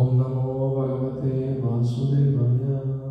ओम नमो भगवते वासुदेवाय।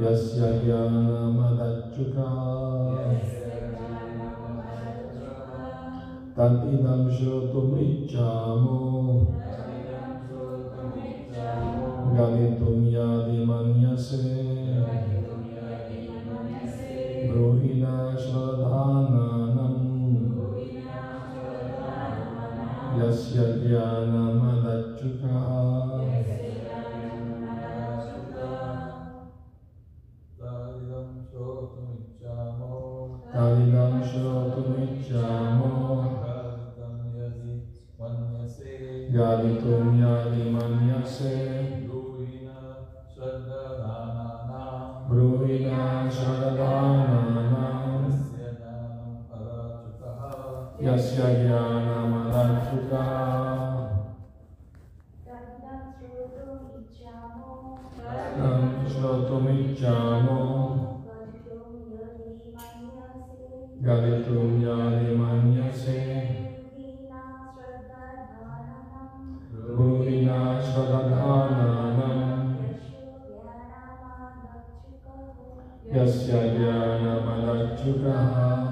यस्य ज्ञानमदच्युता। तदिदं श्रोतुमिच्छामो। गणितुं यादिमन्यसे। शुक्रः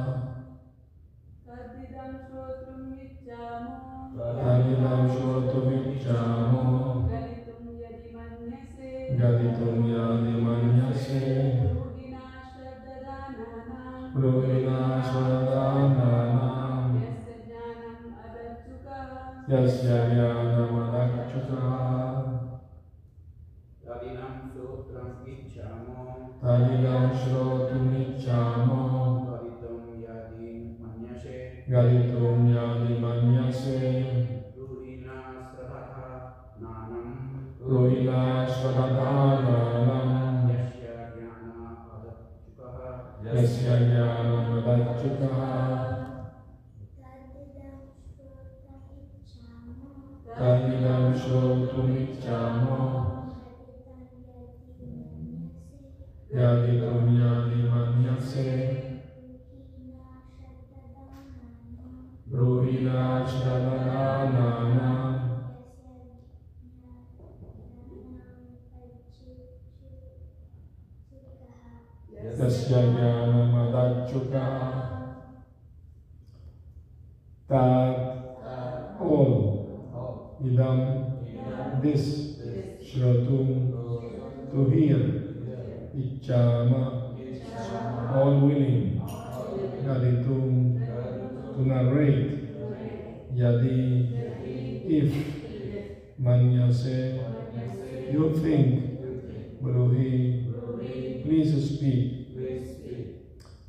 Tav, all, idam, this, shratum, to hear, ichama, all willing, gaditum, to narrate, yadi, if, manyase, you think, bruhi, please speak,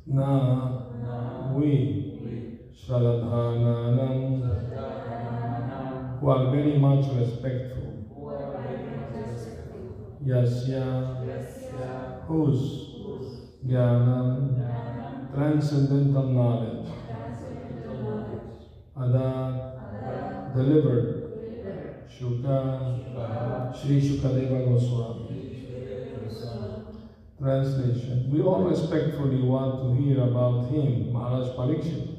na, we, Shraddadhananam, who are very much respectful. Yasya, Yasya. whose Gyanam, transcendental knowledge, Ada, delivered, Shuka, Sri Shukadeva Goswami. Translation We all respectfully want to hear about him, Maharaj Parikshit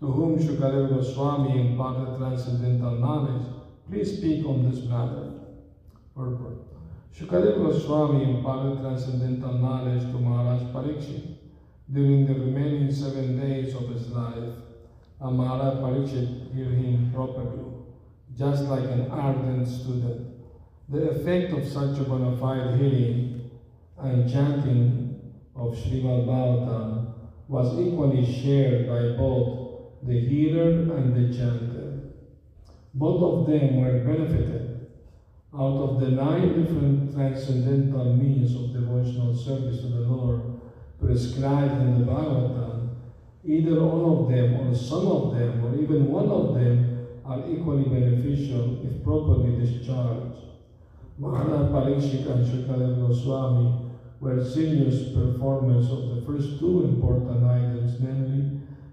to whom Shukadeva Goswami imparted transcendental knowledge, please speak on this matter. Purport. Shukadeva Goswami imparted transcendental knowledge to Maharaj Parikshit during the remaining seven days of his life. And Maharaj Parikshit heard him properly, just like an ardent student. The effect of such a bona fide hearing and chanting of Srimad Bhagavatam was equally shared by both the hearer and the chanter. Both of them were benefited out of the nine different transcendental means of devotional service to the Lord prescribed in the Bhagavatam. Either all of them, or some of them, or even one of them are equally beneficial if properly discharged. Maharaj Parikshit and Shukadeva Goswami were serious performers of the first two important items, namely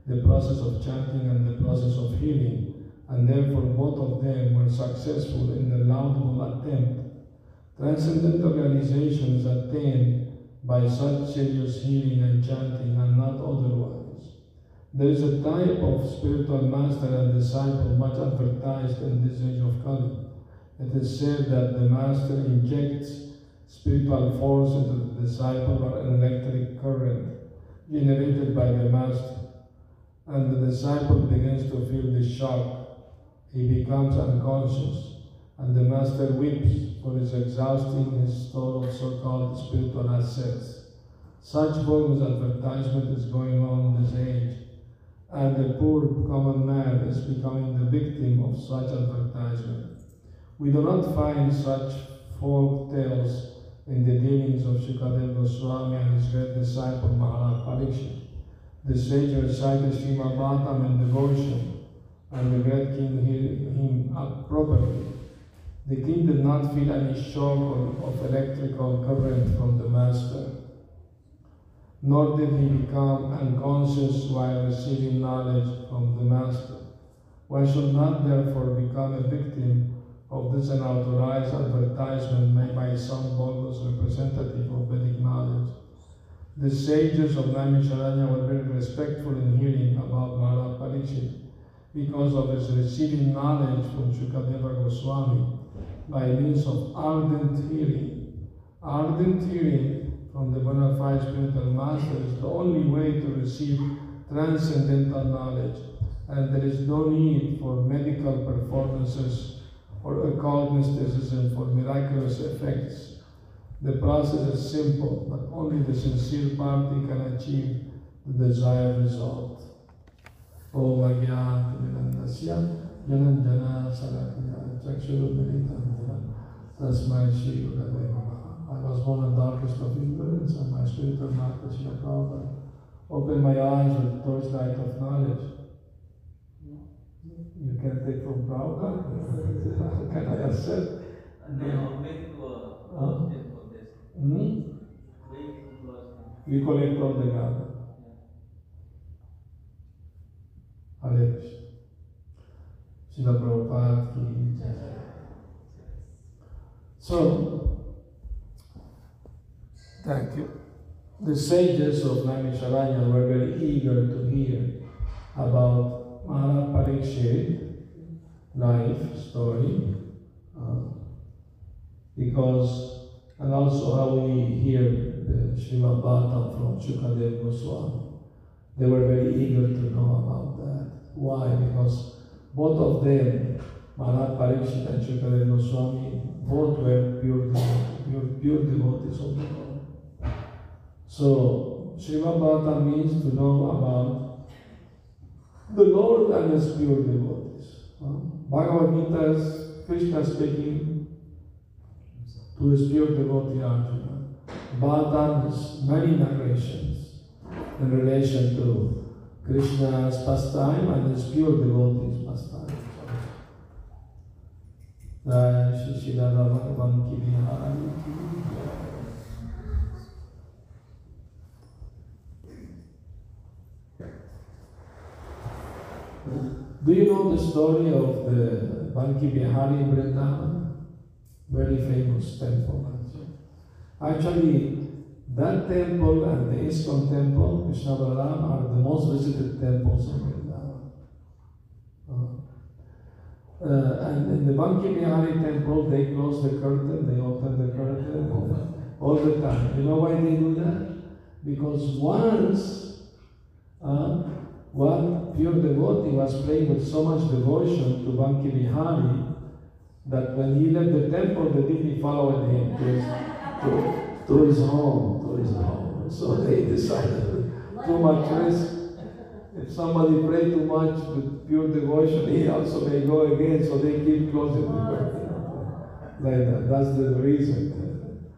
the process of chanting and the process of healing, and therefore both of them were successful in the laudable attempt. Transcendental realization is attained by such serious healing and chanting and not otherwise. There is a type of spiritual master and disciple much advertised in this age of Kali. It is said that the master injects spiritual force into the disciple or an electric current generated by the master, and the disciple begins to feel the shock. He becomes unconscious, and the master weeps for his exhausting his store of so-called spiritual assets. Such bogus advertisement is going on in this age, and the poor common man is becoming the victim of such advertisement. We do not find such folk tales in the dealings of Shukadeva Goswami and his great disciple Maharaj Parikshit. The sage recited Srimad Bhagavatam in devotion, and the great king heard him up properly. The king did not feel any shock of, of electrical current from the master, nor did he become unconscious while receiving knowledge from the master. One should not therefore become a victim of this unauthorized advertisement made by some bogus representative of Vedic knowledge. The sages of Naimisharanya were very respectful in hearing about Maharaj Parikshit because of his receiving knowledge from Shukadeva Goswami by means of ardent hearing. Ardent hearing from the bona fide spiritual master is the only way to receive transcendental knowledge, and there is no need for medical performances or occult mysticism for miraculous effects. The process is simple, but only the sincere party can achieve the desired result. Om Agyantimirandasya Jananjana Sarakya Chakshurumiritam Tasmai Shri Gurave Namaha. I was born in darkest of ignorance, and my spiritual master Srila Prabhupada opened my eyes with the torchlight of knowledge. You can take from Prabhupada? can I accept? No, México, Huh? Hmm? We collect all the Gada. Hare Krishna. Srila Prabhupada. So, thank you. The sages of Naimisharanya were very eager to hear about Maharaj Parikshit life story uh, because and also how we hear the Srimad Bhagavatam from Shukadeva Goswami. They were very eager to know about that. Why? Because both of them, Maharaj Parikshit and Shukadeva Goswami, both were pure, devotees, pure, pure devotees of the Lord. So, Srimad Bhagavatam means to know about the Lord and His pure devotees. Uh, Bhagavad Gita is Krishna speaking to his pure devotee Arjuna. Bhagavatam has many narrations in relation to Krishna's pastime and his pure devotees' pastime. Do you know the story of the Banke Bihari in Vrindavan? Very famous temple. Actually, that temple and the ISKCON temple, Krishnabalaram, are the most visited temples in Vrindavan. Uh, Uh, and in the Banke Bihari temple, they close the curtain, they open the curtain all the time. You know why they do that? Because once uh, one pure devotee was praying with so much devotion to Banke Bihari that when he left the temple, the deity followed him to his, to, to his home, to his home. So they decided too much risk. If somebody pray too much with pure devotion, he also may go again, so they keep closing the curtain. Like that. That's the reason.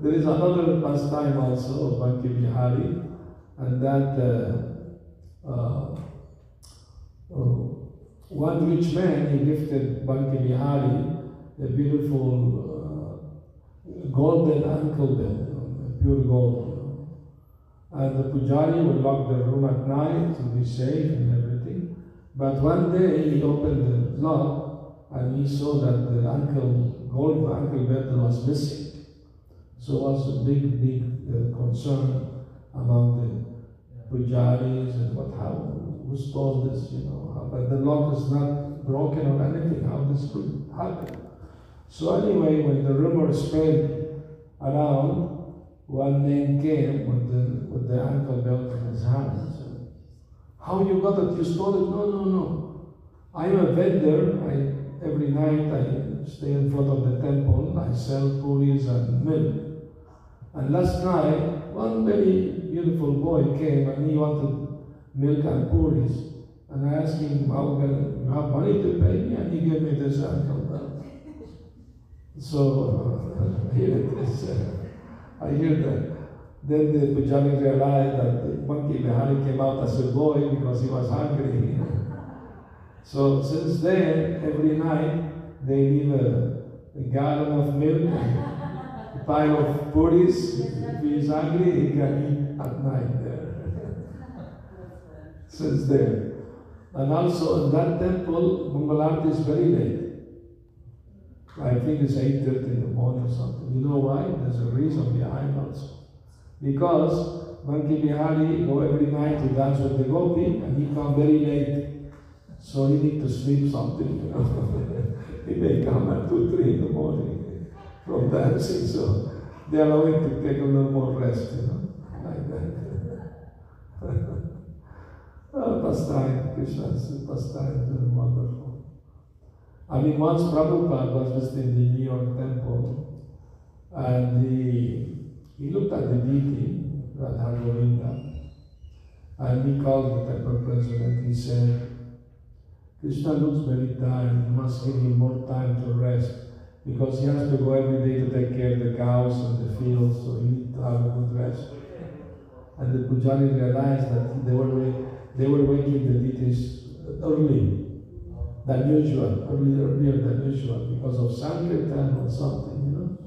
There is another pastime also of Banke Bihari, and that uh, uh, one rich man he gifted Banke Bihari a beautiful uh, golden ankle belt, pure gold. And the pujari would lock the room at night to be safe and everything. But one day he opened the lock and he saw that the ankle, gold ankle was missing. So it was a big, big uh, concern among the pujaris and what how stole this, you know. But the lock is not broken or anything. How this could happen? So anyway, when the rumor spread around, one man came with the with the ankle belt in his hand. How you got it? You stole it? No, no, no. I'm a vendor. I every night I stay in front of the temple. I sell puris and milk. And last night, one very beautiful boy came and he wanted milk and puris. And I asked him, How can you have money to pay me? And he gave me this belt. So uh, here it is. Uh, I hear that. Then the Pujari realized that the monkey came out as a boy because he was hungry. so since then, every night they leave a, a gallon of milk a pile of puris. If he is hungry, he can eat at night. Since then. And also in that temple, Mangalarti is very late. I think it's 8.30 in the morning or something. You know why? There's a reason behind also. Because Banke Bihari go every night to dance with the gopi and he come very late. So he need to sleep something, you know. he may come at 2, 3 in the morning from dancing. So they allow him to take a little more rest, you know. Like that. oh, pastime, Krishna's pastime is wonderful. I mean, once Prabhupada was visiting the New York temple, and he, he looked at the deity, Radha Govinda, and he called the temple president. He said, Krishna looks very tired. You must give him more time to rest because he has to go every day to take care of the cows and the fields, so he needs to have a good rest. And the Pujari realized that they were, they were waiting the deities early than usual, earlier, earlier than usual, because of Sankirtan or something, you know.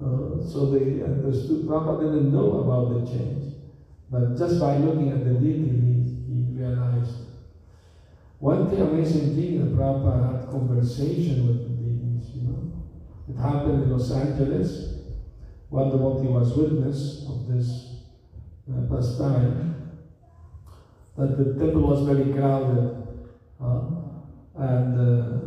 Uh, so they understood, Prabhupada didn't know about the change. But just by looking at the deity, he, he realized. One thing, amazing thing, that Prabhupada had conversation with the deities, you know. It happened in Los Angeles. One devotee was witness of this uh, pastime. That the temple was very crowded. Uh, and uh,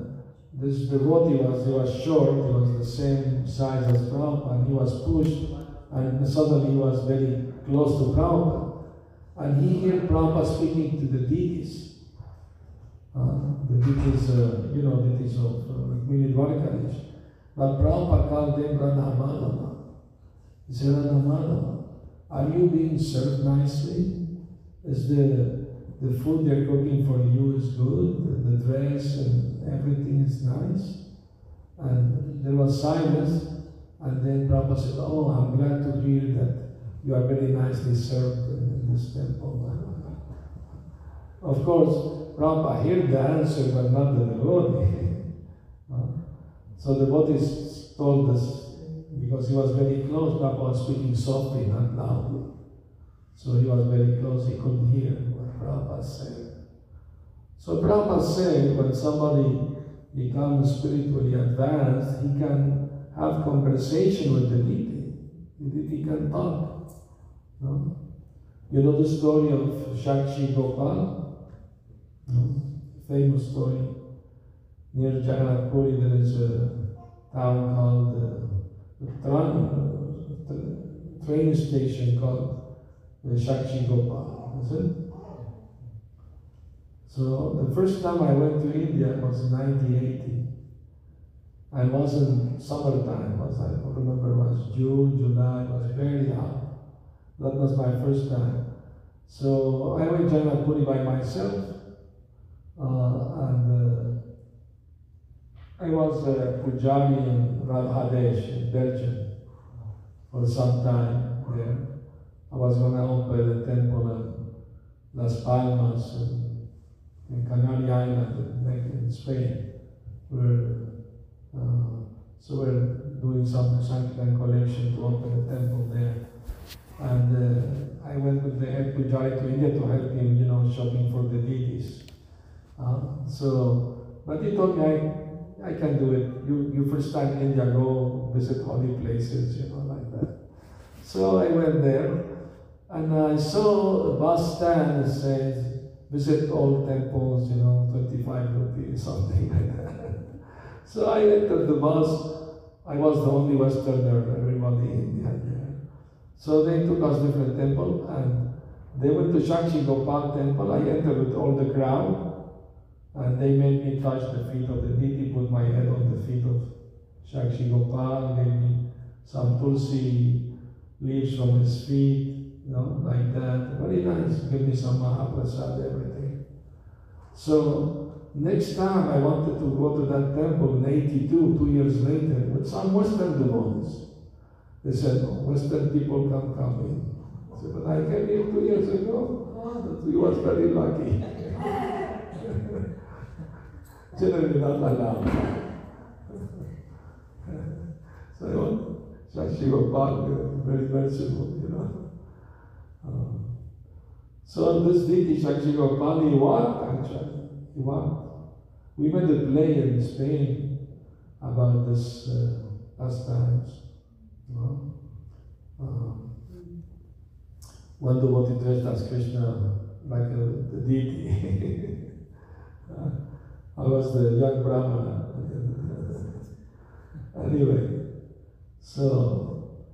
this devotee was, he was short, he was the same size as Prabhupada, and he was pushed, and suddenly he was very close to Prabhupada. And he heard Prabhupada speaking to the deities. Uh, the deities, uh, you know, deities of uh, Rukmini Dwarkadish. But Prabhupada called them Radha Madhava. He said, are you being served nicely? Is the the food they're cooking for you is good, the dress and everything is nice. And there was silence, and then Prabhupada said, Oh, I'm glad to hear that you are very nicely served in this temple. Of course, Prabhupada heard the answer, but not the devotee. So the devotees told us, because he was very close, Prabhupada was speaking softly, not loudly. So he was very close, he couldn't hear Prabhupada said. So Prabhupada said when somebody becomes spiritually advanced, he can have conversation with the deity. The deity can talk. No? You know the story of Shakshi Gopal? No? Famous story. near Jagannath there is a town called uh, uh, train station called the Shakshi Gopal. Is it? So the first time I went to India was in 1980. I was in summertime, was I remember it was June, July, it was very hot. That was my first time. So I went to Jagannath Puri by myself, uh, and uh, I was a Pujari in Radhadesh in Belgium for some time there. I was going to open a temple in Las Palmas in Canary Island in, in Spain. We're, uh, so we're doing some Sankirtan collection to open a temple there. And uh, I went with the head Pujari to India to help him, you know, shopping for the deities. Uh, so, but he told me I, I can do it. You, you first time in India, go visit holy places, you know, like that. So I went there, and I saw a bus stand that says, visit all temples, you know, 25 rupees, something like that. so I entered the bus. I was the only Westerner, everybody Indian there. So they took us different temple, and they went to Shakshi Gopal temple. I entered with all the crowd, and they made me touch the feet of the deity, put my head on the feet of Shakshi Gopal, gave me some tulsi leaves from his feet, you know, like that. Very nice. Give me some Mahaprasad, everything. So next time I wanted to go to that temple in 82, two years later, with some Western devotees. They said, no, Western people can't come in. I said, but I came here two years ago. Oh, you was very lucky. Generally not allowed. so I want Shakshi Gopal, uh, very merciful, you know. Um, so this deity Shakshi Gopal, he walked actually. He walked. We made a play in Spain about this uh, pastimes. You know? um, one devotee dressed as Krishna like a, the deity. Uh, I was the young Brahmana. anyway, so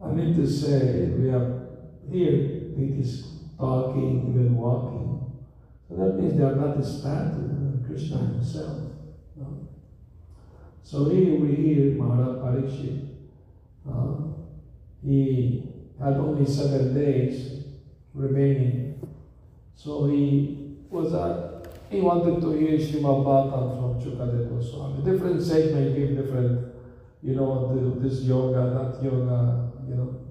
I mean to say we have here deities talking, even walking. So that means they are not statue, Krishna himself. no? So here we hear Maharaj Parikshit. Uh, he had only seven days remaining. So he was uh, he wanted to hear Srimad Bhagavatam from Shukadeva Goswami. Different may give different, you know, the, this yoga, that yoga, you know,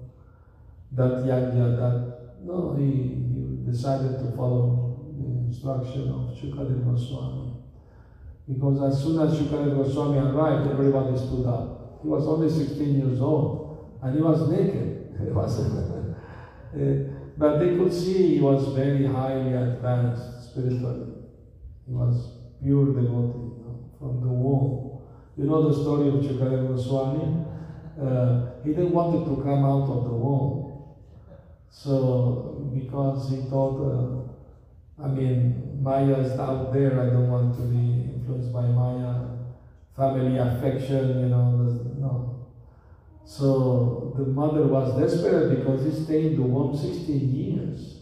that yajna, that. No, he, he decided to follow the instruction of Shukadeva Goswami. Because as soon as Shukadeva Goswami arrived, everybody stood up. He was only 16 years old and he was naked. He was, uh, but they could see he was very highly advanced spiritually. He was pure devotee you know, from the womb. You know the story of Shukadeva Goswami? Uh, he didn't want to come out of the womb. So, because he thought, uh, I mean, Maya is out there, I don't want to be influenced by Maya. Family affection, you know, no. So the mother was desperate because he stayed in the womb 16 years.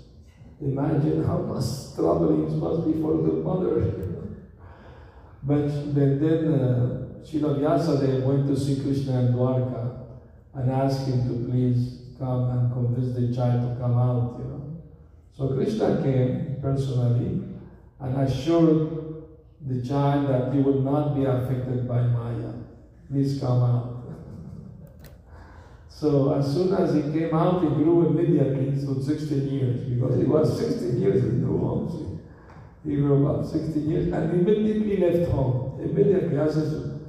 Imagine how much trouble it must be for the mother. but then, then uh, Srila Vyasadeva went to see Krishna in Dwarka and asked him to please come and convince the child to come out, you know. So Krishna came personally and assured the child that he would not be affected by Maya. Please come out. So as soon as he came out, he grew immediately, so 16 years, because he was 16 years in the womb. He grew up 16 years and immediately left home. Immediately, as,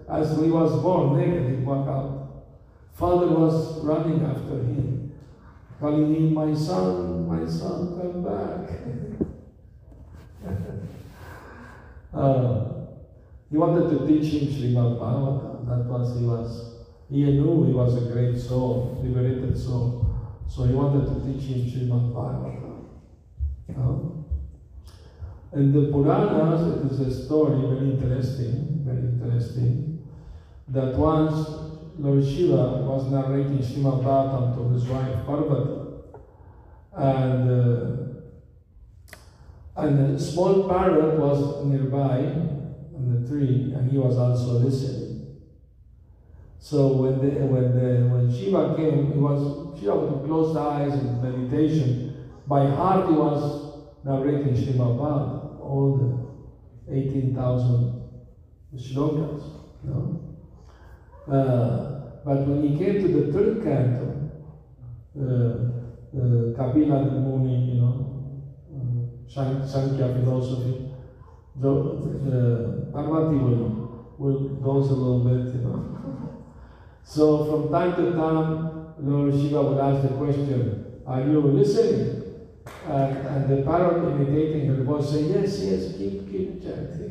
as he was born naked, he walked out. Father was running after him, calling him, my son, my son, come back. Uh, he wanted to teach him Srimad Bhagavatam. That was, he was, he knew he was a great soul, liberated soul. So he wanted to teach him Srimad Bhagavatam. Uh, In the Puranas, it is a story very interesting, very interesting, that once Lord Shiva was narrating Srimad Bhagavatam to his wife Parvati, and uh, and a small parrot was nearby on the tree, and he was also listening. So when the, when the, when Shiva came, he was Shiva with closed eyes in meditation. By heart, he was narrating Srimad Bhagavatam, all the 18,000 shlokas. You know? Uh, but when he came to the third canto, uh, uh, Kapila the Muni, you know, uh, San- Sankhya philosophy, Parvati will, will goes a little bit, you know. so from time to time, Lord Shiva would ask the question, Are you listening? And, and the parrot imitating her voice say, Yes, yes, keep, keep chanting.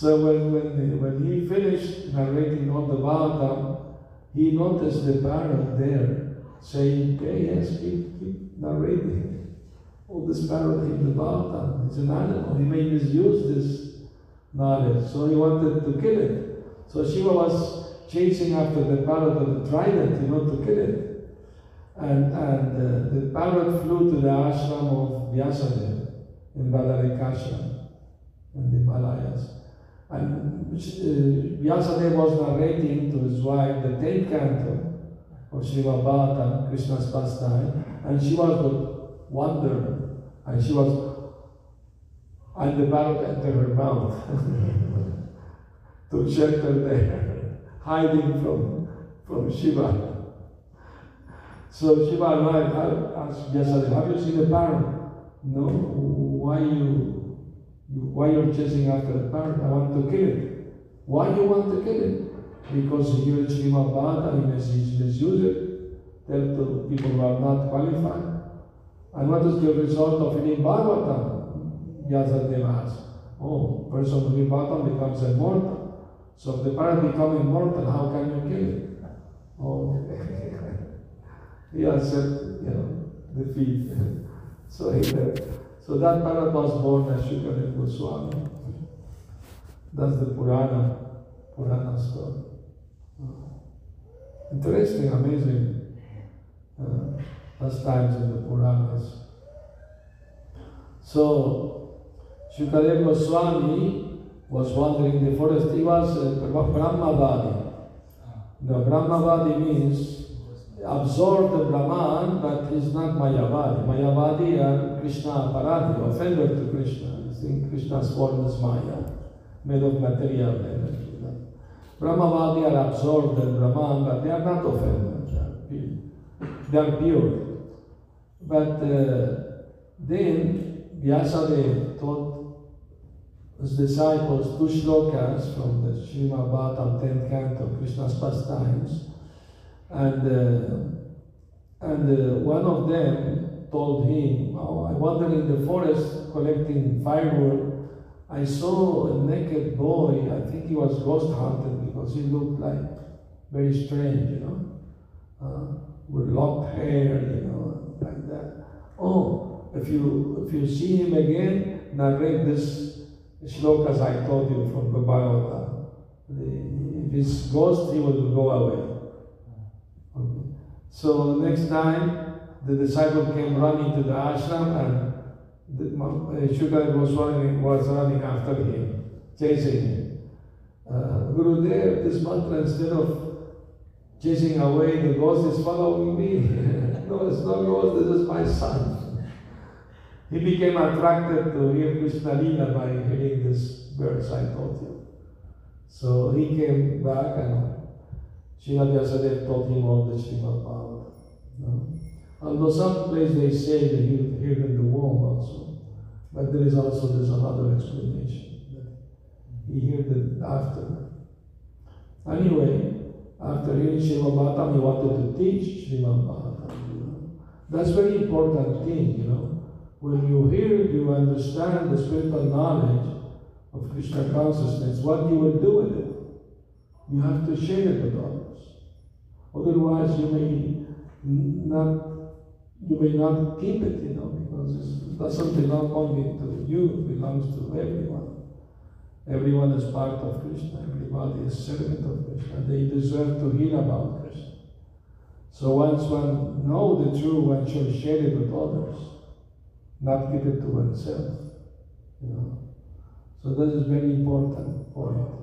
So when, when, when he finished narrating all the Bhagavatam, he noticed the parrot there saying, okay, yes, keep, keep narrating. Oh, this parrot in the Bhagavatam, it's an animal. He may misuse this knowledge, so he wanted to kill it. So Shiva was chasing after the parrot with the trident, you know, to kill it. And, and uh, the parrot flew to the ashram of Vyasadeva in Badarikashram in the Himalayas. And uh, Vyasadeva was narrating to his wife the 10th canto of Srimad Bhagavatam, Krishna's pastime, and she was with wonder, and she was, and the parrot entered her mouth to shelter there, hiding from, from Shiva. So Shiva arrived, asked Vyasadeva, have you seen the parrot? No, why you why you're chasing after the parrot? I want to kill it. Why you want to kill it? Because Srimad Bhagavatam, he mis- misuse it, tell to people who are not qualified. And what is the result of reading Bhagavatam? Vyasadeva asked. Oh, person who Bhagavatam becomes immortal. So if the parrot become immortal, how can you kill it? Oh, he answered, you know, defeat. so he so that parrot was born as Shukadeva Goswami. That's the Purana, Purana story. Interesting, amazing uh, pastimes in the Puranas. So, Shukadeva Goswami was wandering in the forest. He was a Brahmavadi. The Brahmavadi means absorb the Brahman, but he's not Mayavadi. Mayavadi are Krishna Aparadhi, offender to Krishna. You think Krishna's form is Maya, made of material energy. Brahmavadi are absorbed in Brahman, but they are not offenders. They are pure. They are pure. But uh, then Vyasadeva taught his disciples two shlokas from the Srimad Bhagavatam 10th canto, of Krishna's pastimes. And, uh, and uh, one of them told him, oh, I wandered in the forest collecting firewood. I saw a naked boy, I think he was ghost hunted because he looked like very strange, you know, uh, with locked hair, you know, like that. Oh, if you if you see him again, narrate this shlokas I told you from the Bhagavatam. The- If it's ghost, he will go away. So next time, the disciple came running to the ashram and the, uh, Shukadeva Goswami was running after him, chasing him. Uh, Gurudev, this mantra, instead of chasing away the ghost, is following me. no, it's not ghost, this is my son. He became attracted to hear Krishna Lila by hearing this verse I told you. So he came back and Srila told him all the Srimad Bhagavatam. No? Although some place they say that he heard in the womb also, but there is also there's another explanation that he heard it after. Anyway, after hearing Srimad Bhagavatam, he wanted to teach Srimad Bhagavatam. You know? That's very important thing, you know. When you hear, you understand the spiritual knowledge of Krishna consciousness, what you will do with it. You have to share it with others. Otherwise, you may not you may not keep it, you know, because it's doesn't belong only to you, it belongs to everyone. Everyone is part of Krishna, everybody is servant of Krishna. They deserve to hear about Krishna. So once one know the truth, one should share it with others, not keep it to oneself. You know. So this is very important point.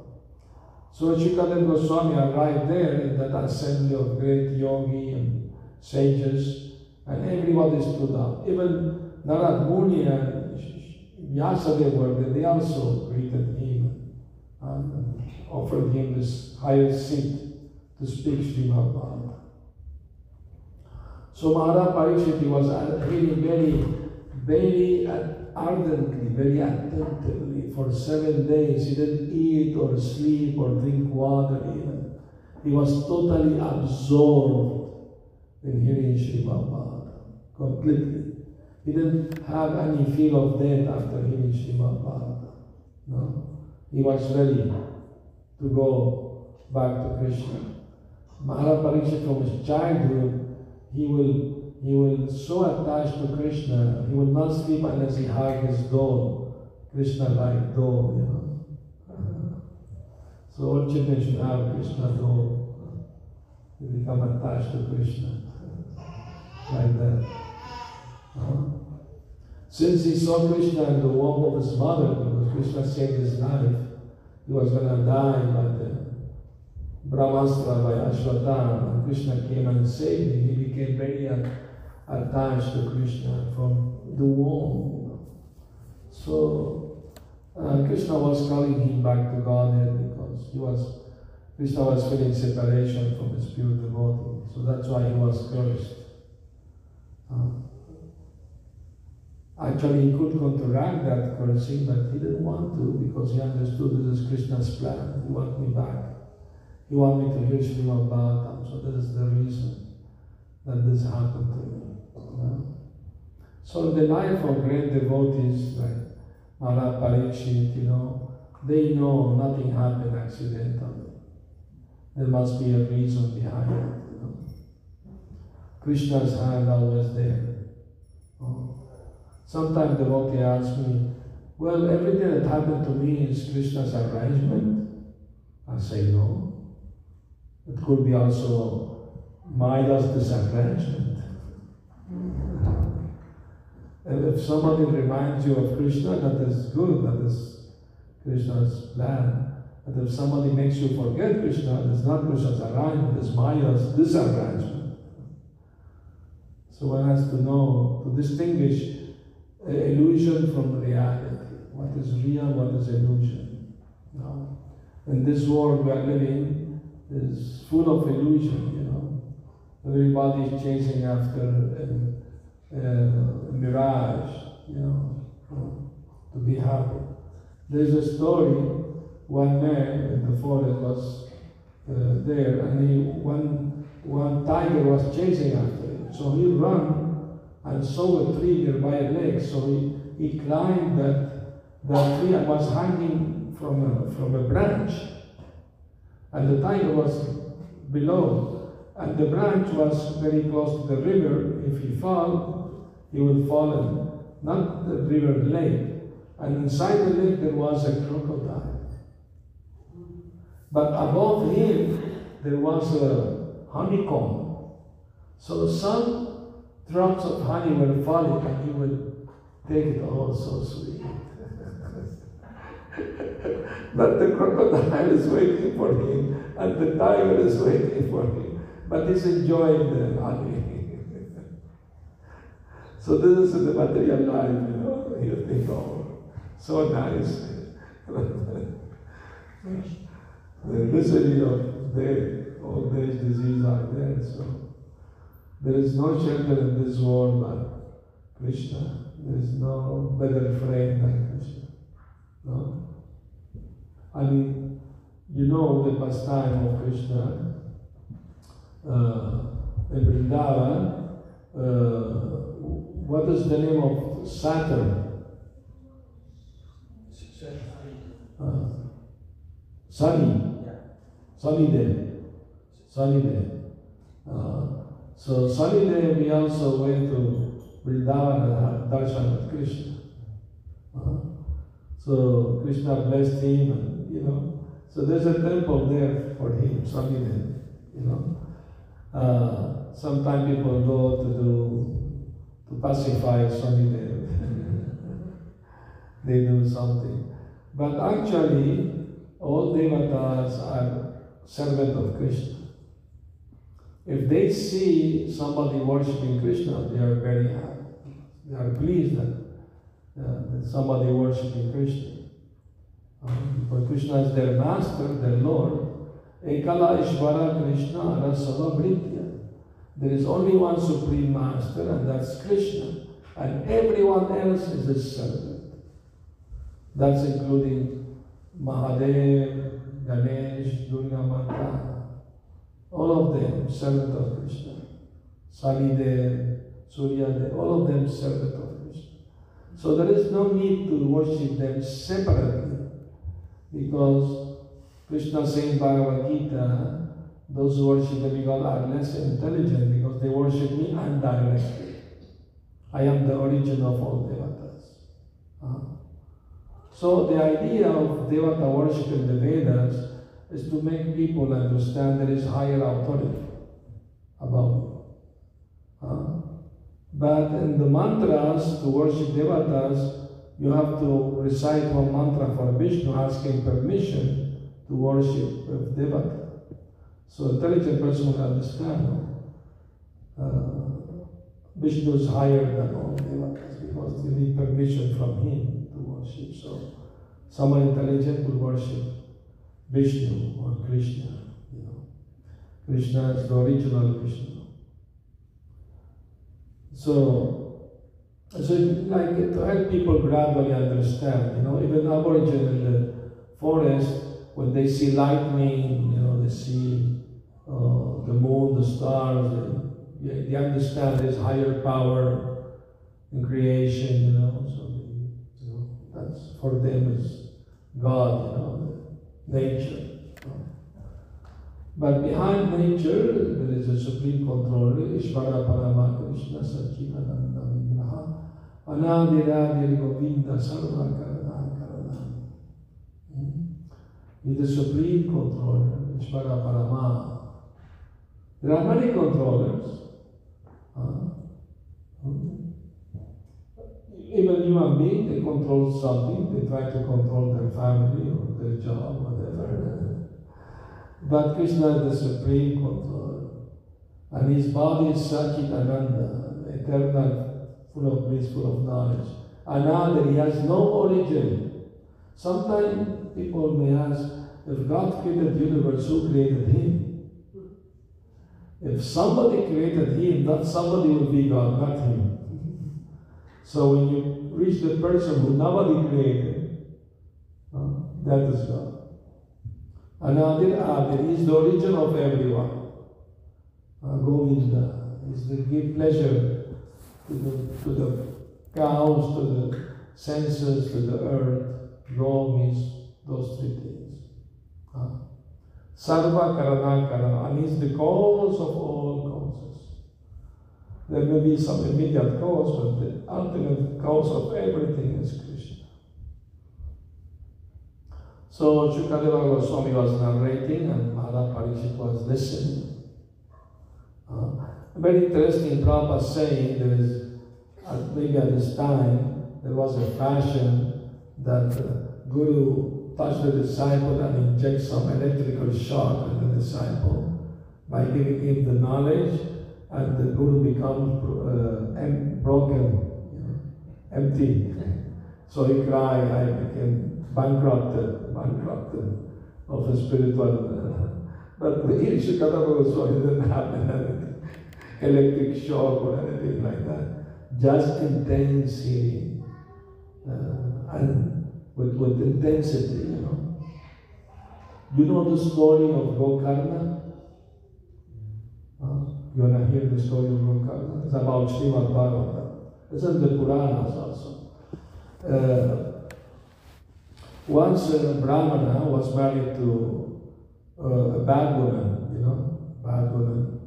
So Shukadeva Goswami arrived there in that assembly of great yogi and sages, and everybody stood up. Even Narad Muni and Vyasadeva were there. They also greeted him and offered him this highest seat to speak Srimad Bhagavatam. So Maharaj Parikshit was really very, very ardently, very attentively for seven days. He didn't eat or sleep or drink water even. He was totally absorbed in hearing Srimad Bhagavatam, completely. He didn't have any fear of death after hearing Srimad Bhagavatam. No. He was ready to go back to Krishna. Maharaj Parikshit from his childhood he will he will so attached to Krishna, he will not sleep unless he hug his doll, Krishna like doll, you know. So all children should have Krishna doll. They become attached to Krishna. Like that. Uh, Since he saw Krishna in the womb of his mother, because Krishna saved his life, he was gonna die by the Brahmastra by Ashwatthama, and Krishna came and saved him. He became very attached to Krishna from the womb. So uh, Krishna was calling him back to Godhead because he was Krishna was feeling separation from his pure devotee. So that's why he was cursed. Uh, actually, he could counteract that cursing, but he didn't want to because he understood this is Krishna's plan. He wants me back. He wants me to hear Srimad Bhagavatam. So this is the reason that this happened to me. So the life of great devotees like Maharaj Parikshit, you know, they know nothing happened accidentally. There must be a reason behind it. You know. Krishna's hand always there. Oh. Sometimes devotee asks me, well, everything that happened to me is Krishna's arrangement. I say no. It could be also Maya's disarrangement. If somebody reminds you of Krishna, that is good, that is Krishna's plan. But if somebody makes you forget Krishna, it's not Krishna's arrangement, it's Maya's disarrangement. So one has to know, to distinguish illusion from reality. What is real, what is illusion. No? In this world we are living is full of illusion, you know. Everybody is chasing after a mirage, you know, to be happy. There's a story, one man in the forest was uh, there and he, one, one tiger was chasing after him. So he ran and saw a tree nearby a lake. So he, he climbed that, that tree and was hanging from a, from a branch. And the tiger was below. And the branch was very close to the river. If he fell, he would fall in, not the river, lake. And inside the lake there was a crocodile. But above him there was a honeycomb. So some drops of honey were falling and he would take it all so sweet. but the crocodile is waiting for him and the tiger is waiting for him. But he's enjoying the honey. so this is the material life, you know. You think, oh, so nice. the misery of death, old age disease are there. So there is no shelter in this world but Krishna. There is no better friend than Krishna. No? I mean, you know the pastime of Krishna in Vrindavan. Uh, what is the name of Saturn? Uh, Shani. Shani Dev. Shani Dev. Uh, so Shani Dev we also went to Vrindavan and had darshan with Krishna. Uh, so Krishna blessed him, and you know, so there's a temple there for him, Swamidev, you know. Uh, sometimes people go to do to pacify Shani Dev. they do something. But actually, all devatas are servant of Krishna. If they see somebody worshipping Krishna, they are very happy. They are pleased that, uh, that somebody worshipping Krishna. For Krishna is their master, their Lord. Ekala Ishvara Krishna Rasava Bhritya. There is only one supreme master, and that's Krishna. And everyone else is a servant. That's including Mahadev, Ganesh, Durga Mata, all of them servant of Krishna. Shani Dev, Suryadev, all of them servant of Krishna. So there is no need to worship them separately because Krishna saying in Bhagavad Gita, those who worship the God are less intelligent because they worship me indirectly. I am the origin of all devatas. Uh, so the idea of devata worship in the Vedas is to make people understand there is higher authority above. Uh, but in the mantras to worship devatas, you have to recite one mantra for Vishnu, asking permission to worship with devata. So intelligent person will understand. Uh, Vishnu is higher than all devatas because they need permission from him to worship. So someone intelligent will worship Vishnu or Krishna. You know, Krishna is the original Vishnu. So, so like to help people gradually understand. You know, even Aborigine in the forest when they see lightning, you know, they see uh, the moon, the stars. They, they understand there's higher power in creation. You know, so they, you know that's for them is God. You know, nature. But behind nature, there is a supreme controller, Ishvara Parama Krishna Sachidananda Vigraha, Anadiradir Govinda Sarva Karana Karana. Is the supreme controller, Ishvara Parama. There are many controllers. Even human beings, they control something, they try to control their family or their job, whatever. But Krishna is the supreme controller. And his body is Sachidananda, eternal, full of bliss, full of knowledge. Another, he has no origin. Sometimes people may ask, if God created the universe, who created him? If somebody created him, that somebody will be God, not him. So when you reach the person who nobody created, uh, that is God. Anadir Adir is the origin of everyone. Uh, Govinda is the give pleasure to the, to the cows, to the senses, to the earth. Rom is those three things. Uh, Sarva Karana Karana, is the cause of all causes. There may be some immediate cause, but the ultimate cause of everything is Krishna. So Shukadeva Goswami was narrating and Maharaj Parikshit was listening. Uh, very interesting Prabhupada saying there is, maybe at this time, there was a fashion that uh, Guru touch the disciple and inject some electrical shock in the disciple by giving him the knowledge and the Guru becomes uh, em- broken, empty. so he cried, I became bankrupted, bankrupted of the spiritual. Uh, but in Shukadeva Goswami didn't have anything, electric shock or anything like that. Just intense hearing. Uh, and with, with intensity, you know. You know the story of Gokarna? Huh? You want to hear the story of Gokarna? It's about Srimad Bhagavatam. It's in the Puranas also. Uh, once a Brahmana was married to uh, a bad woman, you know, bad woman.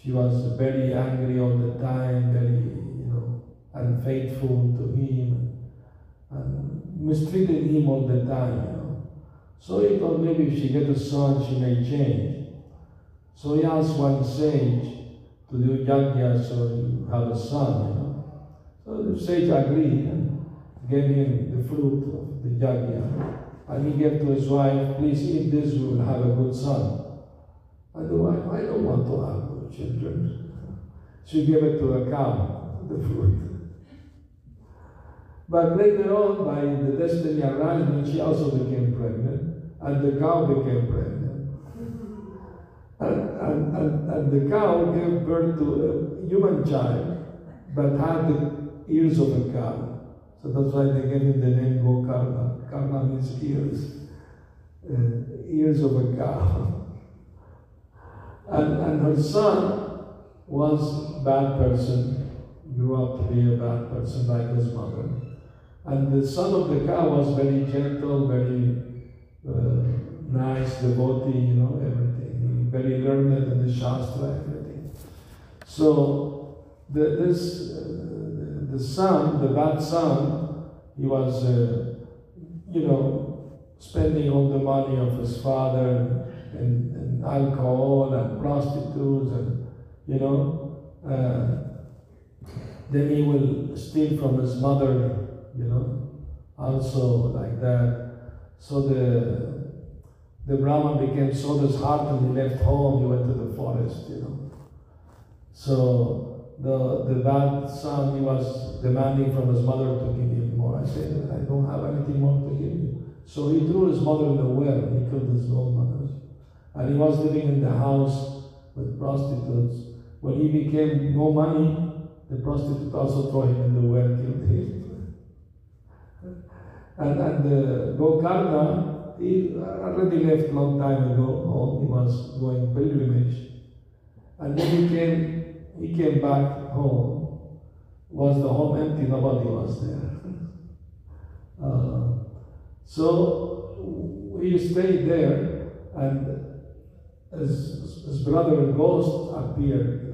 She was very angry all the time, very, you know, unfaithful to him and mistreated him all the time, you know. So he thought maybe if she get a son, she may change. So he asked one sage to do yajna so you have a son, you know. So the sage agreed and gave him the fruit of the yajna. And he gave to his wife, please eat this, we will have a good son. And the wife, I don't want to have children. She gave it to a cow, the fruit. But later on, by the destiny arrangement, she also became pregnant, and the cow became pregnant. And, and, and, and the cow gave birth to a human child, but had the ears of a cow. So that's why they gave him the name Gokarna. Karna means ears, uh, ears of a cow. And, and her son was a bad person, grew up to be a bad person like his mother. And the son of the cow was very gentle, very uh, nice, devotee, you know, everything. Very learned in the Shastra, everything. So the, this, uh, the, son, the bad son, he was, uh, you know, spending all the money of his father and, and alcohol and prostitutes and, you know, uh, then he will steal from his mother you know, also like that. So the the Brahman became so disheartened, he left home, he went to the forest, you know. So the the bad son, he was demanding from his mother to give him more. I said, I don't have anything more to give you. So he threw his mother in the well, he killed his own mother. And he was living in the house with prostitutes. When he became no money, the prostitute also threw him in the well, killed him. And, and uh, Gokarna, he already left long time ago home. He was going pilgrimage. And then he came, he came back home. Was the home empty? Nobody was there. Uh, so we stayed there, and his, his brother Ghost appeared. You.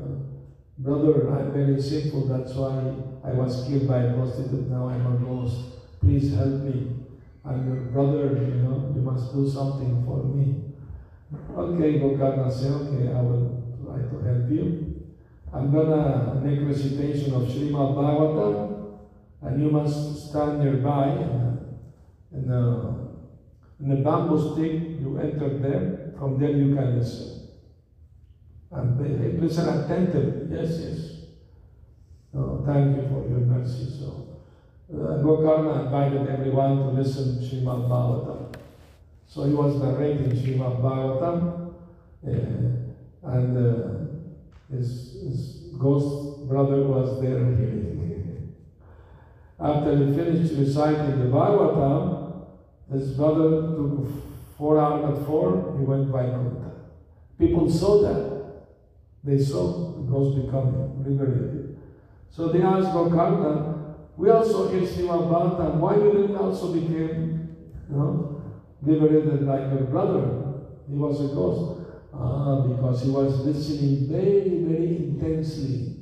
Brother, I'm very simple. That's why I was killed by a prostitute. Now I'm a ghost please help me. I'm your brother, you know, you must do something for me. Okay, Gokarna said, okay, I will try to help you. I'm gonna make recitation of Srimad Bhagavatam, and you must stand nearby in a, in bamboo stick, you enter there, from there you can listen. And listen attentively, yes, yes. Oh, thank you for your mercy. So, Gokarna invited everyone to listen to Srimad Bhagavatam. So he was narrating Srimad Bhagavatam, uh, and uh, his, his ghost brother was there hearing. After he finished reciting the Bhagavatam, his brother took four out of four, he went Vaikuntha. People saw that. They saw the ghost becoming liberated. So they asked Gokarna, we also hear Srimad Bhagavatam. Why you didn't also became, you know, liberated like your brother? He was a ghost. Ah, because he was listening very, very intensely.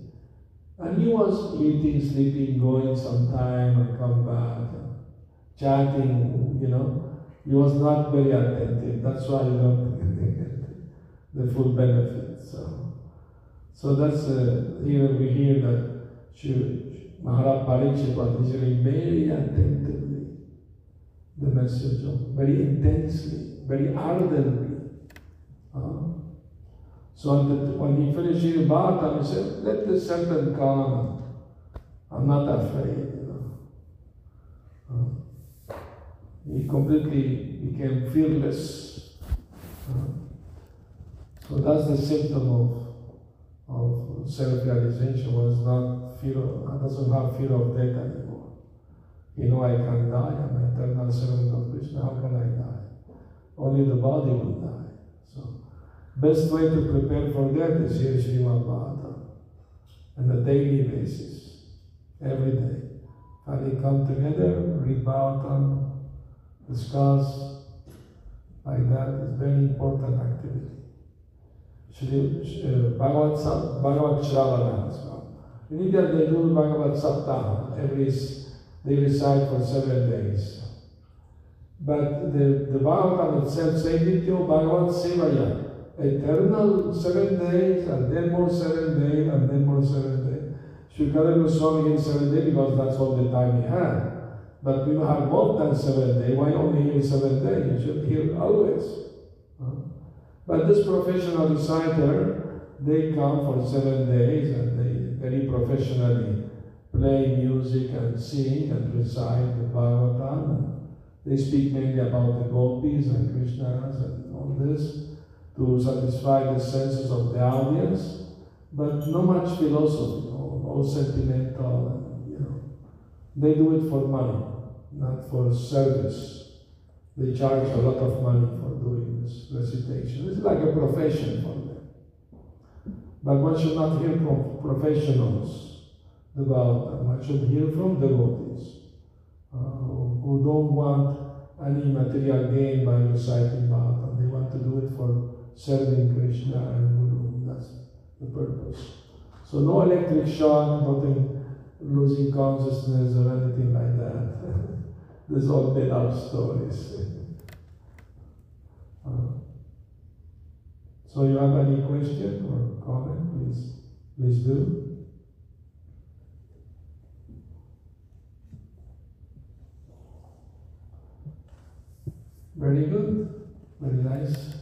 And he was eating, sleeping, going sometime and come back, chatting, you know. He was not very attentive. That's why you don't get the full benefit. So, so that's uh, here we hear that she, Maharaj Parikshit was listening very attentively the message of very intensely, very ardently. Uh, so that when he finished his Bhagavatam, he said, let the serpent come. I'm not afraid, you know. Uh, he completely became fearless. Uh, so that's the symptom of, of self-realization was not fear of, doesn't have fear of death anymore. You know I can die, I'm an eternal servant of Krishna, how can I die? Only the body will die. So best way to prepare for death is here Srimad Bhagavatam on a daily basis, every day. And we come together, read Bhagavatam, discuss, like that is very important activity. Bhagavad, Bhagavad Shravana as well. In India, they do Bhagavad Saptah. Every they recite for seven days. But the, the Bhagavatam itself says Nityo Bhagavad Sevaya. Eternal seven days, and then more seven days, and then more seven days. Shukadeva Goswami in seven days because that's all the time he had. But we have more than seven days. Why only seven days? You should hear always. Huh? But this professional reciter, they come for seven days and they very professionally play music and sing and recite the Bhagavatam. They speak mainly about the gopis and Krishnas and all this to satisfy the senses of the audience, but not much philosophy, no, no sentimental, you know. They do it for money, not for service. They charge a lot of money for doing this recitation. It's like a profession for them. But one should not hear from professionals about them. One should hear from devotees uh, who don't want any material gain by reciting Bhagavatam. They want to do it for serving Krishna and Guru. That's the purpose. So no electric shock, nothing losing consciousness or anything like that. These all made up stories. So you have any question or comment, please, please do. Very good, very nice.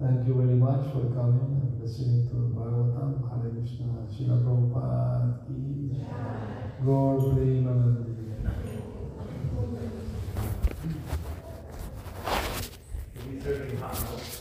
Thank you very much for coming and listening to Bhagavatam. Hare Krishna, Srila Prabhupada. Gaur Prem Wow.